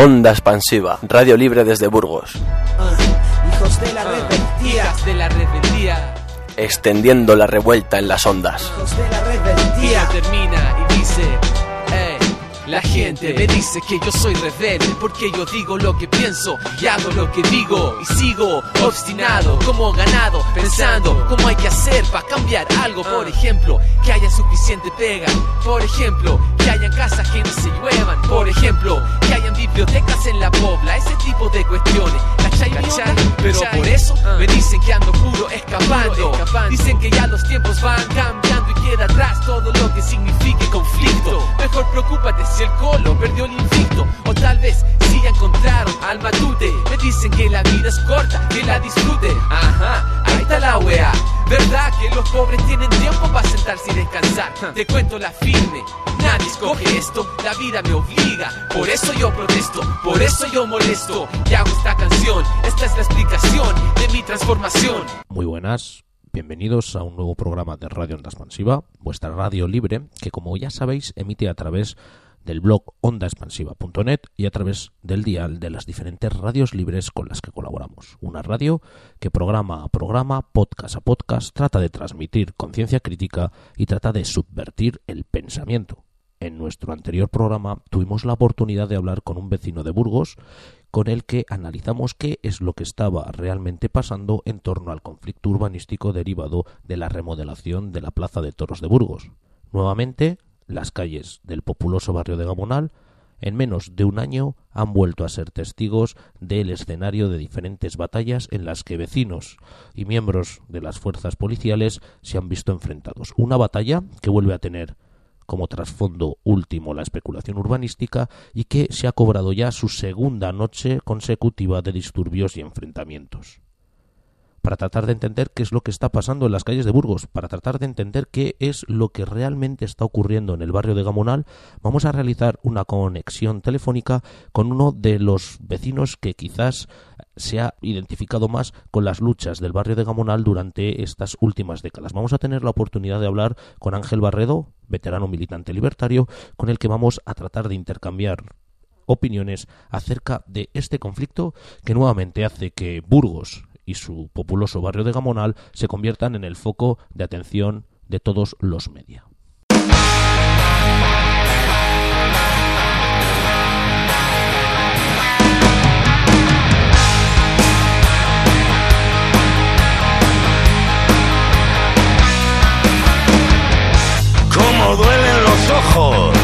Onda Expansiva, Radio Libre desde Burgos. Hijos de la rebeldía. de la rebeldía. Extendiendo la revuelta en las ondas. Hijos de la Y rebeldía. termina y dice, "Ey, La gente me dice que yo soy rebelde porque yo digo lo que pienso y hago lo que digo. Y sigo obstinado como ganado pensando cómo hay que hacer para cambiar algo. Por ejemplo que haya suficiente pega. Por ejemplo que hayan casas que no se lluevan. Por ejemplo que hayan bibliotecas en la pobla. Ese tipo de cuestiones Pero por eso me dicen que ando puro escapando. Dicen que ya los tiempos van cambiando y queda atrás todo lo que signifique conflicto. Mejor preocúpate si el colo perdió el invicto o tal vez si ya encontraron al matute. Me dicen que la vida es corta que la disfrute. Ajá ahí está la wea. Verdad que los pobres tienen tiempo para sentarse y descansar te cuento la firme Nadie escoge esto, la vida me obliga. Por eso yo protesto, por eso yo molesto. Y hago esta canción, esta es la explicación de mi transformación. Muy buenas, bienvenidos a un nuevo programa de Radio Onda Expansiva, vuestra radio libre, que como ya sabéis emite a través del blog ondaexpansiva.net y a través del dial de las diferentes radios libres con las que colaboramos. Una radio que programa a programa, podcast a podcast, trata de transmitir conciencia crítica y trata de subvertir el pensamiento. En nuestro anterior programa tuvimos la oportunidad de hablar con un vecino de Burgos con el que analizamos qué es lo que estaba realmente pasando en torno al conflicto urbanístico derivado de la remodelación de la Plaza de Toros de Burgos. Nuevamente, las calles del populoso barrio de Gamonal en menos de un año han vuelto a ser testigos del escenario de diferentes batallas en las que vecinos y miembros de las fuerzas policiales se han visto enfrentados. Una batalla que vuelve a tener como trasfondo último la especulación urbanística y que se ha cobrado ya su segunda noche consecutiva de disturbios y enfrentamientos. Para tratar de entender qué es lo que está pasando en las calles de Burgos, para tratar de entender qué es lo que realmente está ocurriendo en el barrio de Gamonal, vamos a realizar una conexión telefónica con uno de los vecinos que quizás se ha identificado más con las luchas del barrio de Gamonal durante estas últimas décadas. Vamos a tener la oportunidad de hablar con Ángel Barredo, veterano militante libertario, con el que vamos a tratar de intercambiar opiniones acerca de este conflicto que nuevamente hace que Burgos y su populoso barrio de Gamonal se conviertan en el foco de atención de todos los media. cómo duelen los ojos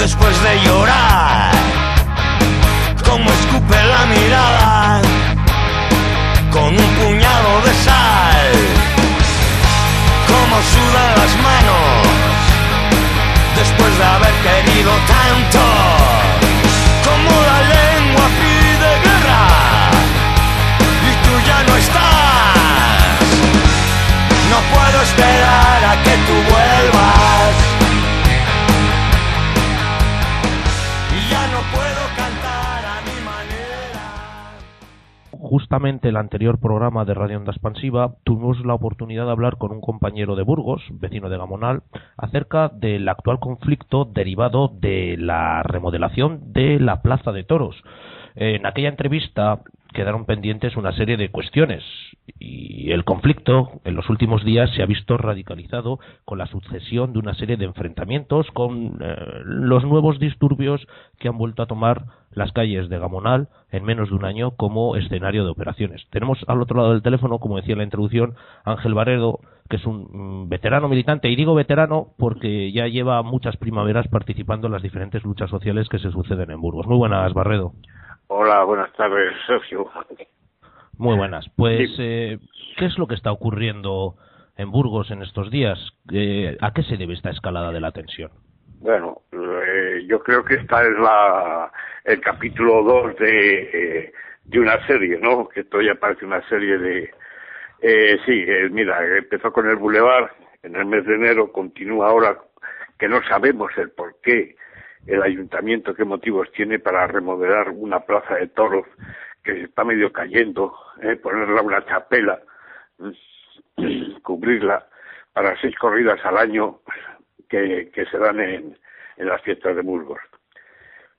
después de llorar, cómo escupe la mirada con un puñado de sal, cómo sudan las manos después de haber querido tanto, Justamente el anterior programa de Radio Onda Expansiva tuvimos la oportunidad de hablar con un compañero de Burgos, vecino de Gamonal, acerca del actual conflicto derivado de la remodelación de la Plaza de Toros. En aquella entrevista quedaron pendientes una serie de cuestiones y el conflicto en los últimos días se ha visto radicalizado con la sucesión de una serie de enfrentamientos con eh, los nuevos disturbios que han vuelto a tomar las calles de Gamonal en menos de un año como escenario de operaciones. Tenemos al otro lado del teléfono, como decía en la introducción, Ángel Barredo, que es un mm, veterano militante, y digo veterano porque ya lleva muchas primaveras participando en las diferentes luchas sociales que se suceden en Burgos. Muy buenas, Barredo. Hola, buenas tardes, Sergio. Muy buenas. Pues, Sí. eh, ¿qué es lo que está ocurriendo en Burgos en estos días? Eh, ¿A qué se debe esta escalada de la tensión? Bueno, eh, yo creo que esta es la el capítulo 2 de, eh, de una serie, ¿no? Que esto ya parece una serie de... Eh, sí, eh, mira, empezó con el Boulevard en el mes de enero, continúa ahora, que no sabemos el por qué el ayuntamiento, qué motivos tiene para remodelar una plaza de toros que está medio cayendo, eh, ponerla una chapela, cubrirla para seis corridas al año que, que se dan en, en las fiestas de Burgos.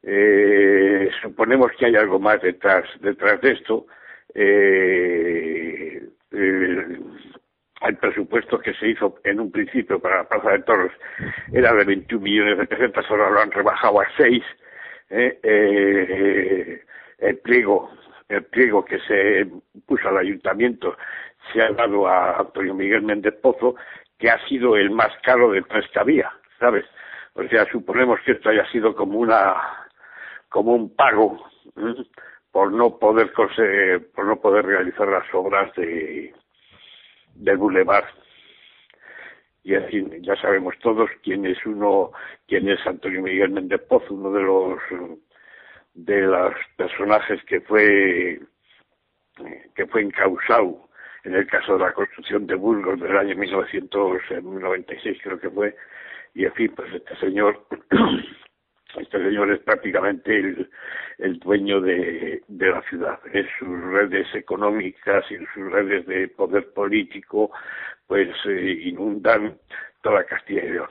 Eh, suponemos que hay algo más detrás, detrás de esto. Eh, el presupuesto que se hizo en un principio para la Plaza de Toros era de 21 millones de pesetas, ahora lo han rebajado a 6. ¿eh? Eh, el pliego el pliego que se puso al ayuntamiento se ha dado a Antonio Miguel Méndez Pozo, que ha sido el más caro de tres que había, ¿sabes? O sea, suponemos que esto haya sido como una, como un pago por no poder conseguir, por no poder realizar las obras de, del bulevar. Y así ya sabemos todos quién es uno, quién es Antonio Miguel Méndez Pozo, uno de los de los personajes que fue que fue encausado en el caso de la construcción de Burgos del año 1996 creo que fue y en fin pues este señor este señor es prácticamente el, el dueño de, de la ciudad. En sus redes económicas y en sus redes de poder político pues eh, inundan toda Castilla y León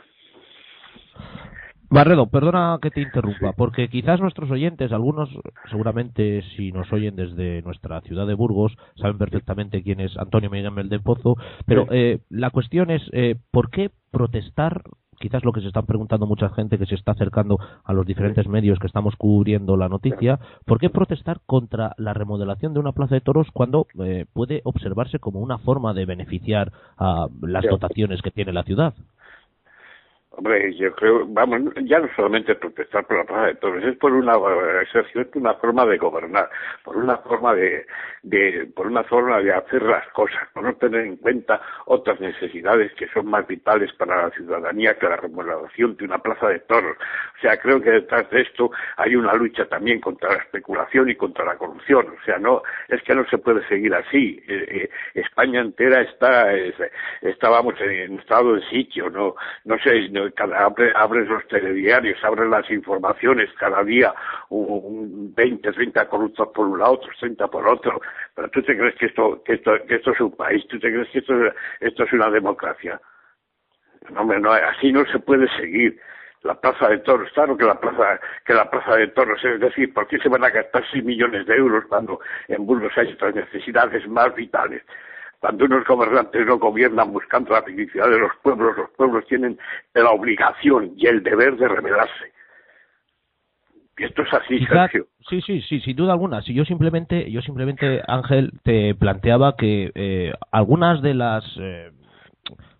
Barredo, perdona que te interrumpa, porque quizás nuestros oyentes, algunos seguramente si nos oyen desde nuestra ciudad de Burgos, saben perfectamente quién es Antonio Miguel del Pozo, pero eh, la cuestión es, eh, ¿por qué protestar? Quizás lo que se están preguntando mucha gente que se está acercando a los diferentes medios que estamos cubriendo la noticia, ¿por qué protestar contra la remodelación de una plaza de toros cuando eh, puede observarse como una forma de beneficiar a las dotaciones que tiene la ciudad? Hombre, yo creo, vamos, ya no solamente protestar por la plaza de toros, es por una, es una forma de gobernar, por una forma de, de, por una forma de hacer las cosas, por no tener en cuenta otras necesidades que son más vitales para la ciudadanía que la remodelación de una plaza de toros. O sea, creo que detrás de esto hay una lucha también contra la especulación y contra la corrupción. O sea, no, es que no se puede seguir así. Eh, eh, España entera está, estábamos en estado de sitio, no, no sé, no, cada, abre, abres los telediarios, abres las informaciones, cada día un, 20, 30 corruptos por un lado, otros 30 por otro. Pero tú te crees que esto, que esto, que esto es un país, tú te crees que esto, esto es una democracia. No, no, así no se puede seguir la plaza de toros, claro que la plaza, que la plaza de toros, es decir, ¿por qué se van a gastar 6 millones de euros cuando en Burgos hay otras necesidades más vitales? Cuando unos gobernantes no gobiernan buscando la felicidad de los pueblos, los pueblos tienen la obligación y el deber de rebelarse. Y esto es así, Sergio. Sí, sí, sí, sin duda alguna. Si yo simplemente, yo simplemente, Ángel, te planteaba que eh, algunas de las eh,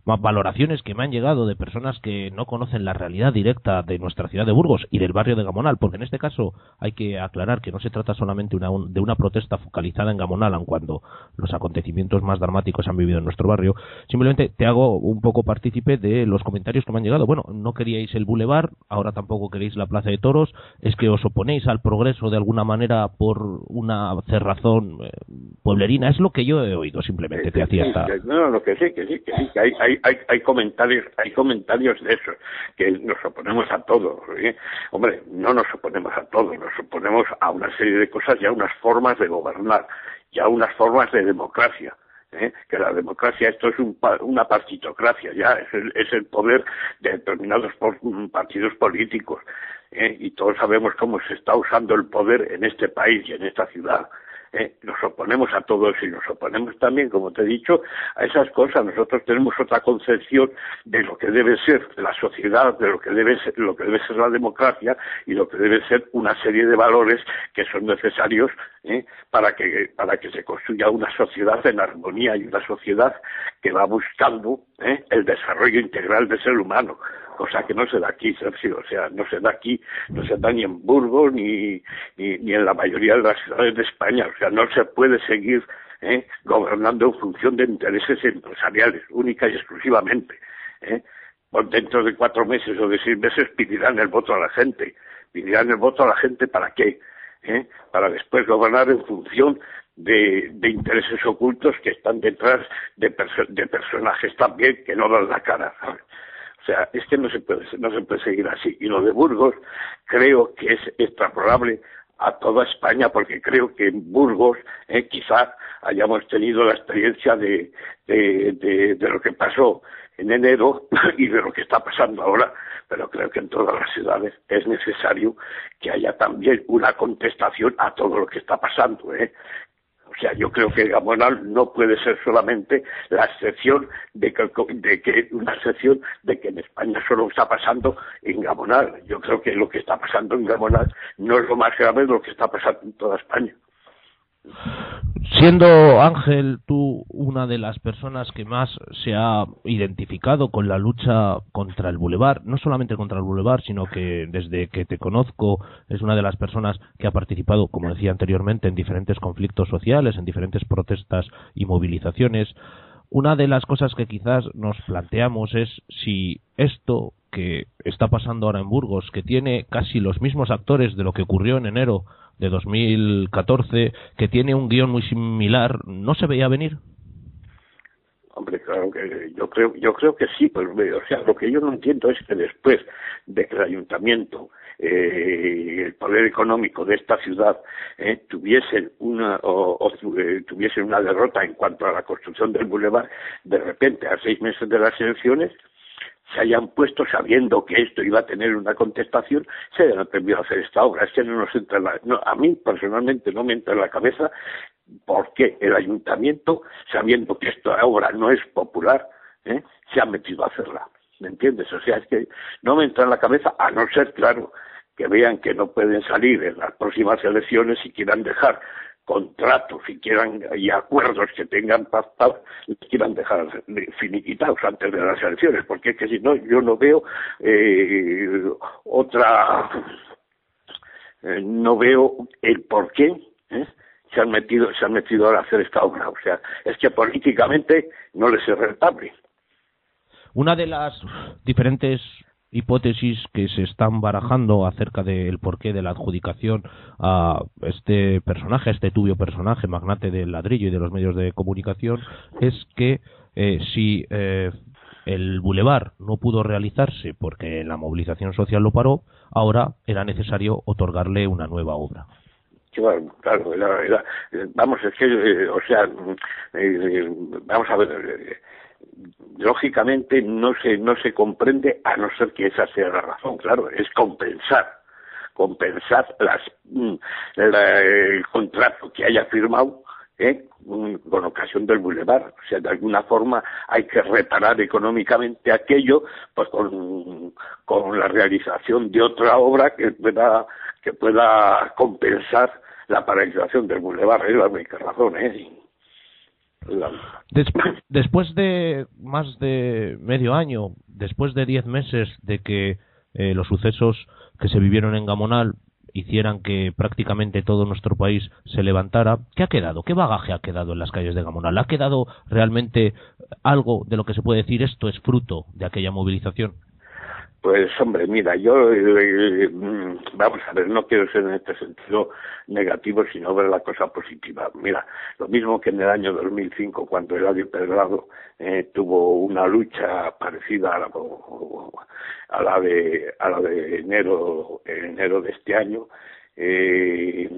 valoraciones que me han llegado de personas que no conocen la realidad directa de nuestra ciudad de Burgos y del barrio de Gamonal, porque en este caso hay que aclarar que no se trata solamente de una protesta focalizada en Gamonal, aun cuando los acontecimientos más dramáticos han vivido en nuestro barrio. Simplemente te hago un poco partícipe de los comentarios que me han llegado. Bueno, no queríais el bulevar, ahora tampoco queréis la Plaza de Toros, es que os oponéis al progreso de alguna manera por una cerrazón eh, pueblerina. Es lo que yo he oído, simplemente te hacía esta... No, lo que sí, que sí, que sí, que hay hay, hay, comentarios, hay comentarios de eso, que nos oponemos a todo. ¿eh? Hombre, no nos oponemos a todo, nos oponemos a una serie de cosas y a unas formas de gobernar, y a unas formas de democracia. ¿eh? que la democracia esto es un, una partitocracia ya es el, es el poder de determinados partidos políticos ¿eh? y todos sabemos cómo se está usando el poder en este país y en esta ciudad ¿eh? nos oponemos a todo eso y nos oponemos también, como te he dicho, a esas cosas. Nosotros tenemos otra concepción de lo que debe ser la sociedad, de lo que debe ser, lo que debe ser la democracia y lo que debe ser una serie de valores que son necesarios ¿eh? para que para que se construya una sociedad en armonía y una sociedad que va buscando ¿eh? el desarrollo integral del ser humano cosa que no se da aquí, o sea, no se da aquí, no se da ni en Burgos ni, ni, en la mayoría de las ciudades de España, o sea, no se puede seguir ¿eh? gobernando en función de intereses empresariales, única y exclusivamente. ¿eh? Por dentro de cuatro meses o de seis meses pedirán el voto a la gente. Pedirán el voto a la gente para qué? ¿Eh? Para después gobernar en función de, intereses ocultos que están detrás de, de personajes también que no dan la cara. O sea, es que no se puede, no se puede seguir así. Y lo de Burgos creo que es extrapolable a toda España, porque creo que en Burgos eh, quizás hayamos tenido la experiencia de, de, de, de, lo que pasó en enero y de lo que está pasando ahora, pero creo que en todas las ciudades es necesario que haya también una contestación a todo lo que está pasando, ¿eh? O sea, yo creo que Gamonal no puede ser solamente la excepción de que, de que, una excepción de que en España solo está pasando en Gamonal. Yo creo que lo que está pasando en Gamonal no es lo más grave de lo que está pasando en toda España. Siendo Ángel tú una de las personas que más se ha identificado con la lucha contra el Boulevard, no solamente contra el Boulevard, sino que desde que te conozco es una de las personas que ha participado, como decía anteriormente, en diferentes conflictos sociales, en diferentes protestas y movilizaciones, una de las cosas que quizás nos planteamos es si esto que está pasando ahora en Burgos, que tiene casi los mismos actores de lo que ocurrió en enero de 2014, que tiene un guion muy similar, ¿no se veía venir? Hombre, claro que yo creo, yo creo que sí, pues, o sea, lo que yo no entiendo es que después de que el ayuntamiento, eh, el poder económico de esta ciudad eh, tuviesen una o, o eh, tuviesen una derrota en cuanto a la construcción del bulevar, de repente a seis meses de las elecciones se hayan puesto sabiendo que esto iba a tener una contestación, se hayan atrevido a hacer esta obra. Es que no nos entra en la, no, a mí personalmente no me entra en la cabeza por qué el ayuntamiento, sabiendo que esta obra no es popular, ¿eh? se ha metido a hacerla. ¿Me entiendes? O sea, es que no me entra en la cabeza, a no ser, claro, que vean que no pueden salir en las próximas elecciones y quieran dejar contratos y quieran y acuerdos que tengan pactados quieran dejar finiquitados antes de las elecciones porque es que si no yo no veo eh, otra eh, no veo el por qué ¿eh? se han metido se han metido a hacer esta obra o sea es que políticamente no les es rentable una de las diferentes hipótesis que se están barajando acerca del porqué de la adjudicación a este personaje, a este tubio personaje, magnate del ladrillo y de los medios de comunicación, es que eh, si eh, el bulevar no pudo realizarse porque la movilización social lo paró, ahora era necesario otorgarle una nueva obra. Claro, vamos, es que, eh, o sea, eh, vamos a ver, lógicamente no se no se comprende a no ser que esa sea la razón claro es compensar compensar las mm, el contrato que haya firmado ¿eh? con ocasión del bulevar o sea de alguna forma hay que reparar económicamente aquello pues con, con la realización de otra obra que pueda que pueda compensar la paralización del bulevar es la única razón ¿eh? Después de más de medio año, después de diez meses de que eh, los sucesos que se vivieron en Gamonal hicieran que prácticamente todo nuestro país se levantara, ¿qué ha quedado? ¿Qué bagaje ha quedado en las calles de Gamonal? ¿Ha quedado realmente algo de lo que se puede decir esto es fruto de aquella movilización? Pues hombre, mira, yo eh, mm, vamos a ver, no quiero ser en este sentido negativo, sino ver la cosa positiva. Mira, lo mismo que en el año 2005, cuando Eladio Pedrado eh, tuvo una lucha parecida a la, a la de a la de enero enero de este año, eh,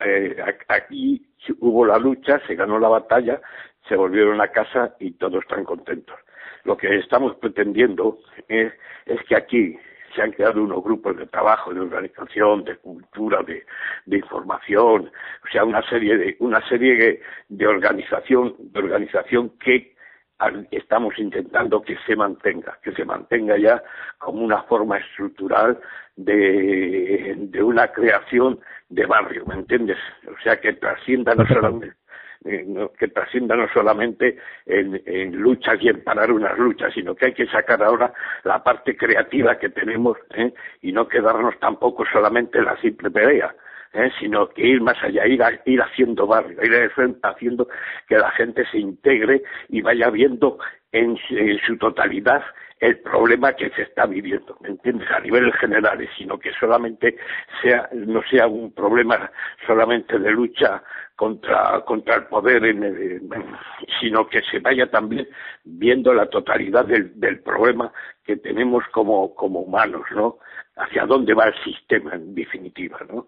eh, aquí hubo la lucha, se ganó la batalla, se volvieron a casa y todos están contentos lo que estamos pretendiendo es, es que aquí se han creado unos grupos de trabajo, de organización, de cultura, de, de información, o sea, una serie de, una serie de organización, de organización que estamos intentando que se mantenga, que se mantenga ya como una forma estructural de, de una creación de barrio, ¿me entiendes? O sea, que trascienda no solamente eh, no, que trascienda no solamente en, en, luchas y en parar unas luchas, sino que hay que sacar ahora la parte creativa que tenemos ¿eh? y no quedarnos tampoco solamente en la simple pelea. ¿Eh? sino que ir más allá, ir, ir haciendo barrio, ir haciendo que la gente se integre y vaya viendo en, su totalidad el problema que se está viviendo, ¿me entiendes? A niveles generales, sino que solamente sea, no sea un problema solamente de lucha contra, contra el poder, en sino que se vaya también viendo la totalidad del, del problema que tenemos como, como humanos, ¿no? Hacia dónde va el sistema, en definitiva, ¿no?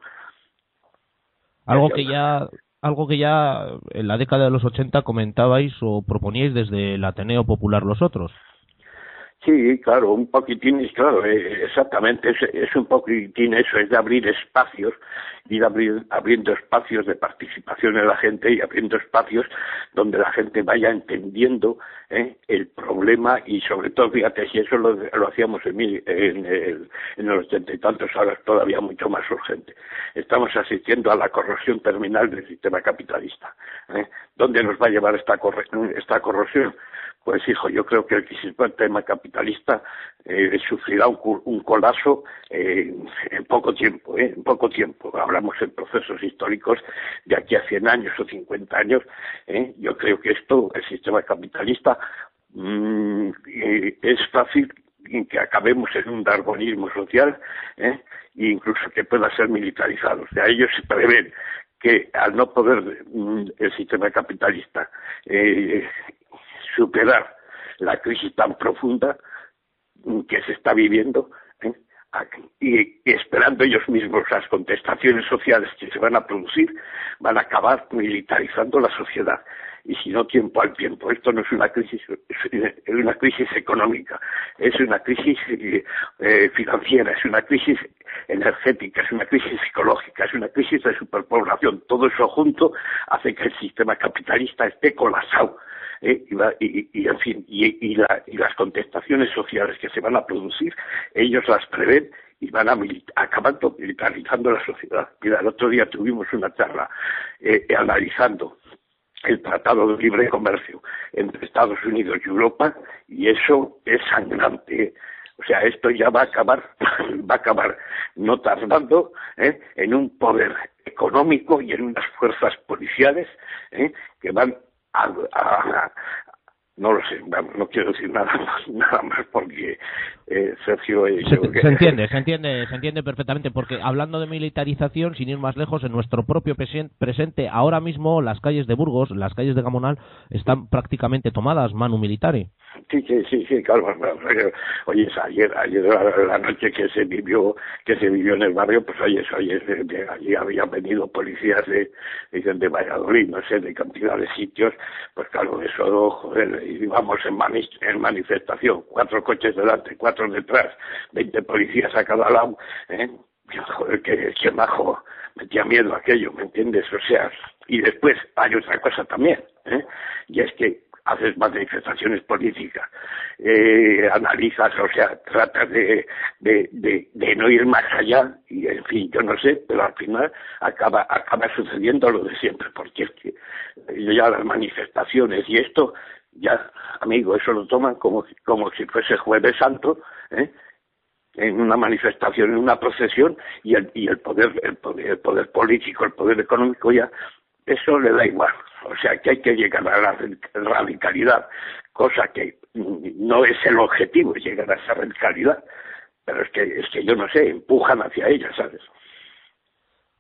Algo que ya algo que ya en la década de los 80 comentabais o proponíais desde el Ateneo Popular los otros. Sí, claro, un poquitín, claro, eh, exactamente, es, es, un poquitín eso, es de abrir espacios, ir abrir, abriendo espacios de participación en la gente y abriendo espacios donde la gente vaya entendiendo ¿eh? el problema y sobre todo, fíjate, si eso lo, lo hacíamos en, en, el, en los ochenta y tantos, ahora es todavía mucho más urgente. Estamos asistiendo a la corrosión terminal del sistema capitalista. ¿eh? ¿Dónde nos va a llevar esta, esta corrosión? Pues hijo, yo creo que el sistema capitalista eh, sufrirá un, un colapso eh, en poco tiempo, eh, en poco tiempo. Hablamos en procesos históricos de aquí a 100 años o 50 años. Eh, yo creo que esto, el sistema capitalista, mmm, es fácil que acabemos en un darwinismo social e incluso que pueda ser militarizado. O sea, ellos se prevén que al no poder mm, el sistema capitalista eh, superar la crisis tan profunda que se está viviendo ¿eh? y, esperando ellos mismos las contestaciones sociales que se van a producir, van a acabar militarizando la sociedad. Y si no, tiempo al tiempo. Esto no es una crisis, es una crisis económica, es una crisis eh, financiera, es una crisis energética, es una crisis psicológica, es una crisis de superpoblación. Todo eso junto hace que el sistema capitalista esté colapsado eh, y, y, en fin, y, la, y, las contestaciones sociales que se van a producir, ellos las prevén y van a acabando militarizando la sociedad. Mira, el otro día tuvimos una charla eh, analizando el Tratado de Libre Comercio entre Estados Unidos y Europa y eso es sangrante. O sea, esto ya va a acabar, va a acabar no tardando ¿eh? en un poder económico y en unas fuerzas policiales ¿eh? que van I, I, no lo sé, no quiero decir nada más, nada más porque eh, Sergio... Se, se, entiende, se entiende, se entiende perfectamente, porque hablando de militarización, sin ir más lejos, en nuestro propio presente, ahora mismo las calles de Burgos, las calles de Gamonal, están prácticamente tomadas manu militari. Sí, sí, sí, sí, claro. Oye, ayer, ayer la, noche que se vivió, que se vivió en el barrio, pues oye, oye, allí habían venido policías de, de Valladolid, no sé, de cantidad de sitios, pues claro, eso, joder, íbamos en, en manifestación, cuatro coches delante, cuatro detrás, veinte policías a cada lado, ¿eh? Joder, que, que majo, metía miedo aquello, ¿me entiendes? O sea, y después hay otra cosa también, ¿eh? Y es que haces manifestaciones políticas, eh, analizas, o sea, tratas de, de, de, no ir más allá, y en fin, yo no sé, pero al final acaba, acaba sucediendo lo de siempre, porque es que ya las manifestaciones y esto, ya, amigo, eso lo toman como, como si fuese jueves santo, ¿eh? en una manifestación, en una procesión, y el, y el poder, el poder, el poder político, el poder económico ya, eso le da igual. O sea que hay que llegar a la radicalidad, cosa que no es el objetivo, llegar a esa radicalidad, pero es que, es que yo no sé, empujan hacia ella, ¿sabes?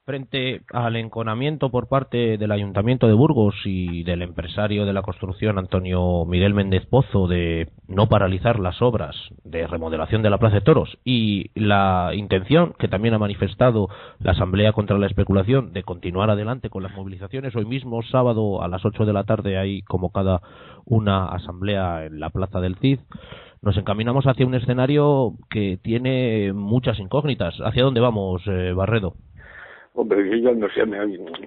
Frente al enconamiento por parte del Ayuntamiento de Burgos y del empresario de la construcción Antonio Miguel Méndez Pozo de no paralizar las obras de remodelación de la Plaza de Toros y la intención que también ha manifestado la Asamblea contra la Especulación de continuar adelante con las movilizaciones. Hoy mismo, sábado, a las 8 de la tarde, hay convocada una asamblea en la Plaza del Cid nos encaminamos hacia un escenario que tiene muchas incógnitas. ¿Hacia dónde vamos, eh, Barredo? Hombre, yo no sé,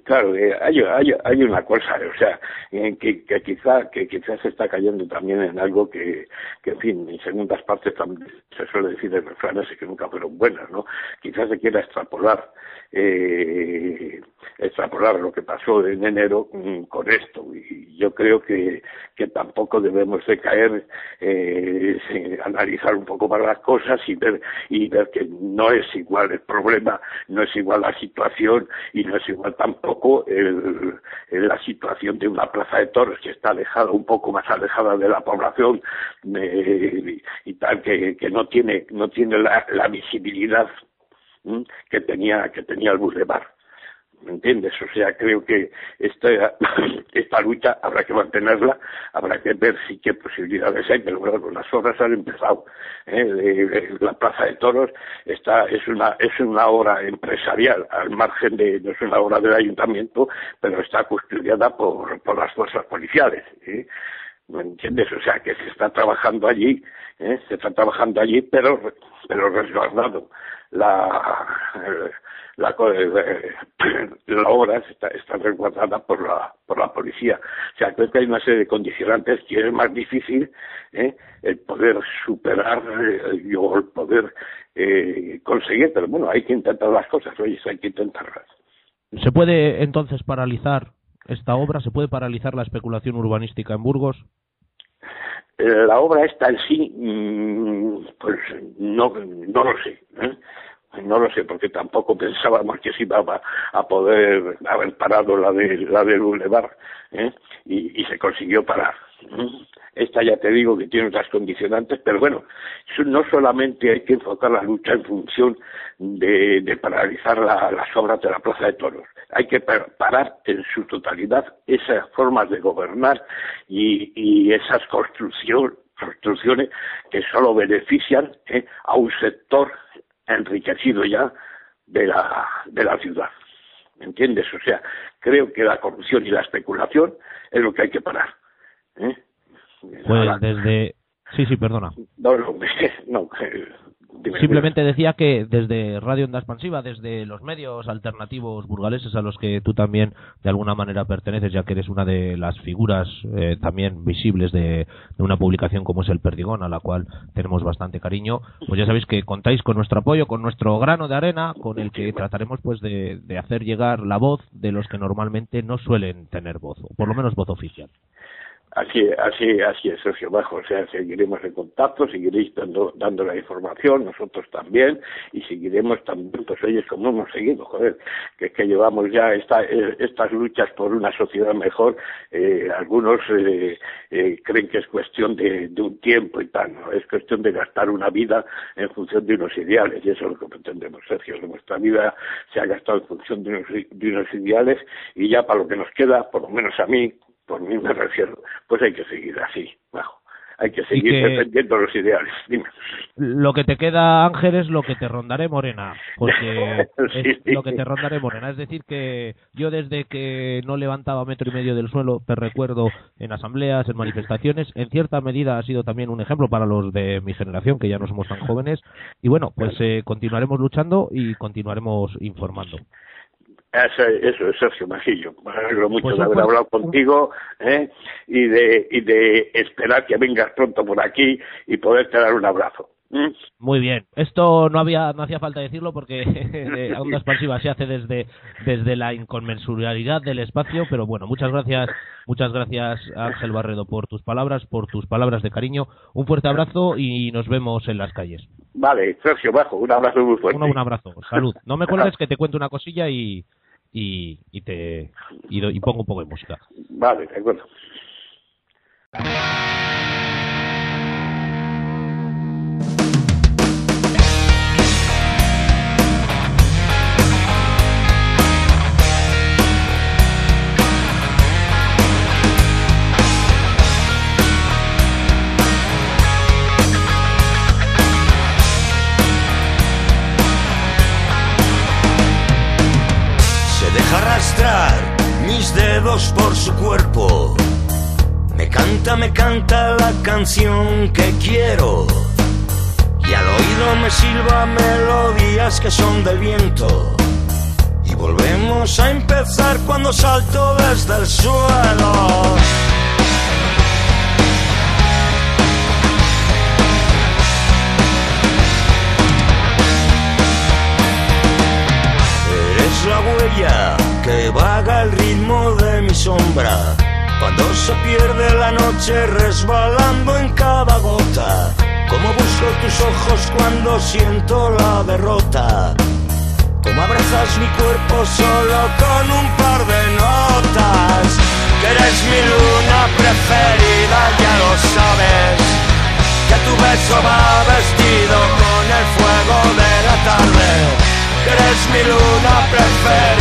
claro, eh, hay, hay, hay una cosa, o sea, que, que quizá que quizás se está cayendo también en algo que, que, en fin, en segundas partes también se suele decir de refranes que nunca fueron buenas, ¿no? Quizás se quiera extrapolar, eh, extrapolar lo que pasó en enero mm, con esto, y yo creo que, que tampoco debemos de caer, eh, analizar un poco más las cosas y ver, y ver que no es igual el problema, no es igual la situación, y no es igual tampoco el, la situación de una plaza de toros que está alejada, un poco más alejada de la población eh, y tal, que, que no tiene, no tiene la, visibilidad que tenía, que tenía el Boulevard. ¿Me entiendes? O sea, creo que esta, esta lucha habrá que mantenerla, habrá que ver si qué posibilidades hay, pero bueno, las obras han empezado. ¿eh? la Plaza de Toros está, es una, es una obra empresarial, al margen de, no es una obra del ayuntamiento, pero está custodiada por, por las fuerzas policiales. ¿eh? ¿Me entiendes? O sea, que se está trabajando allí, ¿eh? se está trabajando allí, pero, pero resguardado. La, la, eh, la obra está, está resguardada por la, por la policía. O sea, creo que hay una serie de condicionantes que es más difícil ¿eh? el poder superar eh, o el poder eh, conseguir, pero bueno, hay que intentar las cosas, oye, hay que intentarlas. ¿Se puede entonces paralizar esta obra? ¿Se puede paralizar la especulación urbanística en Burgos? Eh, la obra esta en sí, mm, pues no, no lo sé. ¿eh? No lo sé, porque tampoco pensábamos que se iba a, poder haber parado la de la del Boulevard, ¿eh? y, se consiguió parar. ¿eh? Esta ya te digo que tiene otras condicionantes, pero bueno, no solamente hay que enfocar la lucha en función de, de paralizar la, las obras de la Plaza de Toros, hay que parar en su totalidad esas formas de gobernar y, y esas construcción, construcciones que solo benefician ¿eh? a un sector enriquecido ya de la, de la ciudad. ¿Me entiendes? O sea, creo que la corrupción y la especulación es lo que hay que parar. ¿eh? Pues desde... Sí, sí, perdona. No, no, no Dime, Simplemente dime. decía que desde Radio Onda Expansiva, desde los medios alternativos burgaleses a los que tú también de alguna manera perteneces, ya que eres una de las figuras eh, también visibles de, de, una publicación como es El Perdigón, a la cual tenemos bastante cariño, pues ya sabéis que contáis con nuestro apoyo, con nuestro grano de arena, con el que trataremos pues de, de hacer llegar la voz de los que normalmente no suelen tener voz, o por lo menos voz oficial. Así, así, así es, Sergio Bajo. O sea, seguiremos en contacto, seguiréis dando, dando la información, nosotros también, y seguiremos también, pues oye, como hemos seguido, joder, que es que llevamos ya esta, estas luchas por una sociedad mejor, eh, algunos eh, eh, creen que es cuestión de, de, un tiempo y tal, ¿no? Es cuestión de gastar una vida en función de unos ideales, y eso es lo que pretendemos, Sergio. Nuestra vida se ha gastado en función de unos, de unos ideales, y ya para lo que nos queda, por lo menos a mí, por mí me refiero, pues hay que seguir así, bajo. Hay que seguir que defendiendo los ideales. Dime. Lo que te queda, Ángel, es lo que te rondaré morena, porque sí. es lo que te rondaré morena. Es decir, que yo desde que no levantaba metro y medio del suelo, te recuerdo en asambleas, en manifestaciones, en cierta medida ha sido también un ejemplo para los de mi generación, que ya no somos tan jóvenes. Y bueno, pues eh, continuaremos luchando y continuaremos informando. Eso, es Sergio Majillo. Me alegro mucho pues, de haber pues, hablado contigo ¿eh? y, de, y de esperar que vengas pronto por aquí y poderte dar un abrazo. ¿Mm? Muy bien. Esto no había no hacía falta decirlo porque de Onda Expansiva se hace desde desde la inconmensurabilidad del espacio, pero bueno, muchas gracias, muchas gracias Ángel Barredo por tus palabras, por tus palabras de cariño. Un fuerte abrazo y nos vemos en las calles. Vale, Sergio Bajo, un abrazo muy fuerte. Un, un abrazo. Salud. No me cuelgues que te cuento una cosilla y y, y te y, y, pongo un poco de música. Vale, de acuerdo. Mis dedos por su cuerpo. Me canta, me canta la canción que quiero. Y al oído me silba melodías que son del viento. Y volvemos a empezar cuando salto desde el suelo. la huella que vaga el ritmo de mi sombra. Cuando se pierde la noche resbalando en cada gota. Como busco tus ojos cuando siento la derrota. Como abrazas mi cuerpo solo con un par de notas. Que eres mi luna preferida, ya lo sabes. Que tu beso va vestido con el fuego de la tarde eres mi luna preferida,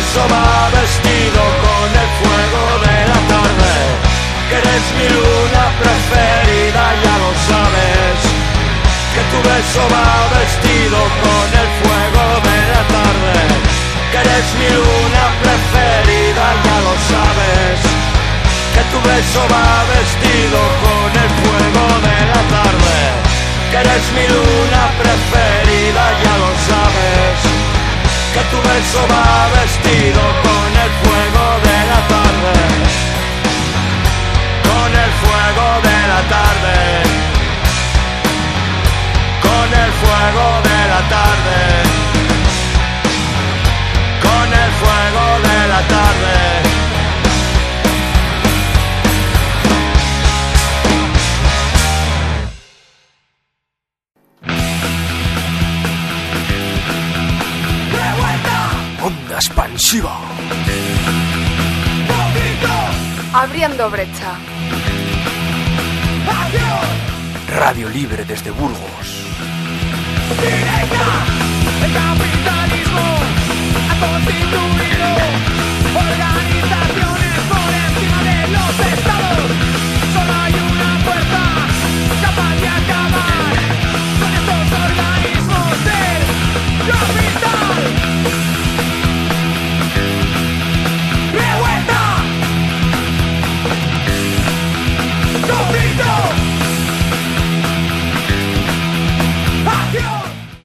Beso va vestido con el fuego de la tarde. Que eres mi luna preferida, ya lo sabes. Que tu beso va vestido con el fuego de la tarde. Que eres mi luna preferida, ya lo sabes que tu beso va vestido con el fuego de la tarde, que eres mi luna preferida, ya lo sabes, que tu beso va vestido con el fuego de la tarde, con el fuego de la tarde, con el fuego de ofensiva. Abriendo brecha. Radio Libre desde Burgos. Directa, el capitalismo ha constituido organizaciones por encima de los estados. Solo hay una fuerza capaz de acabar.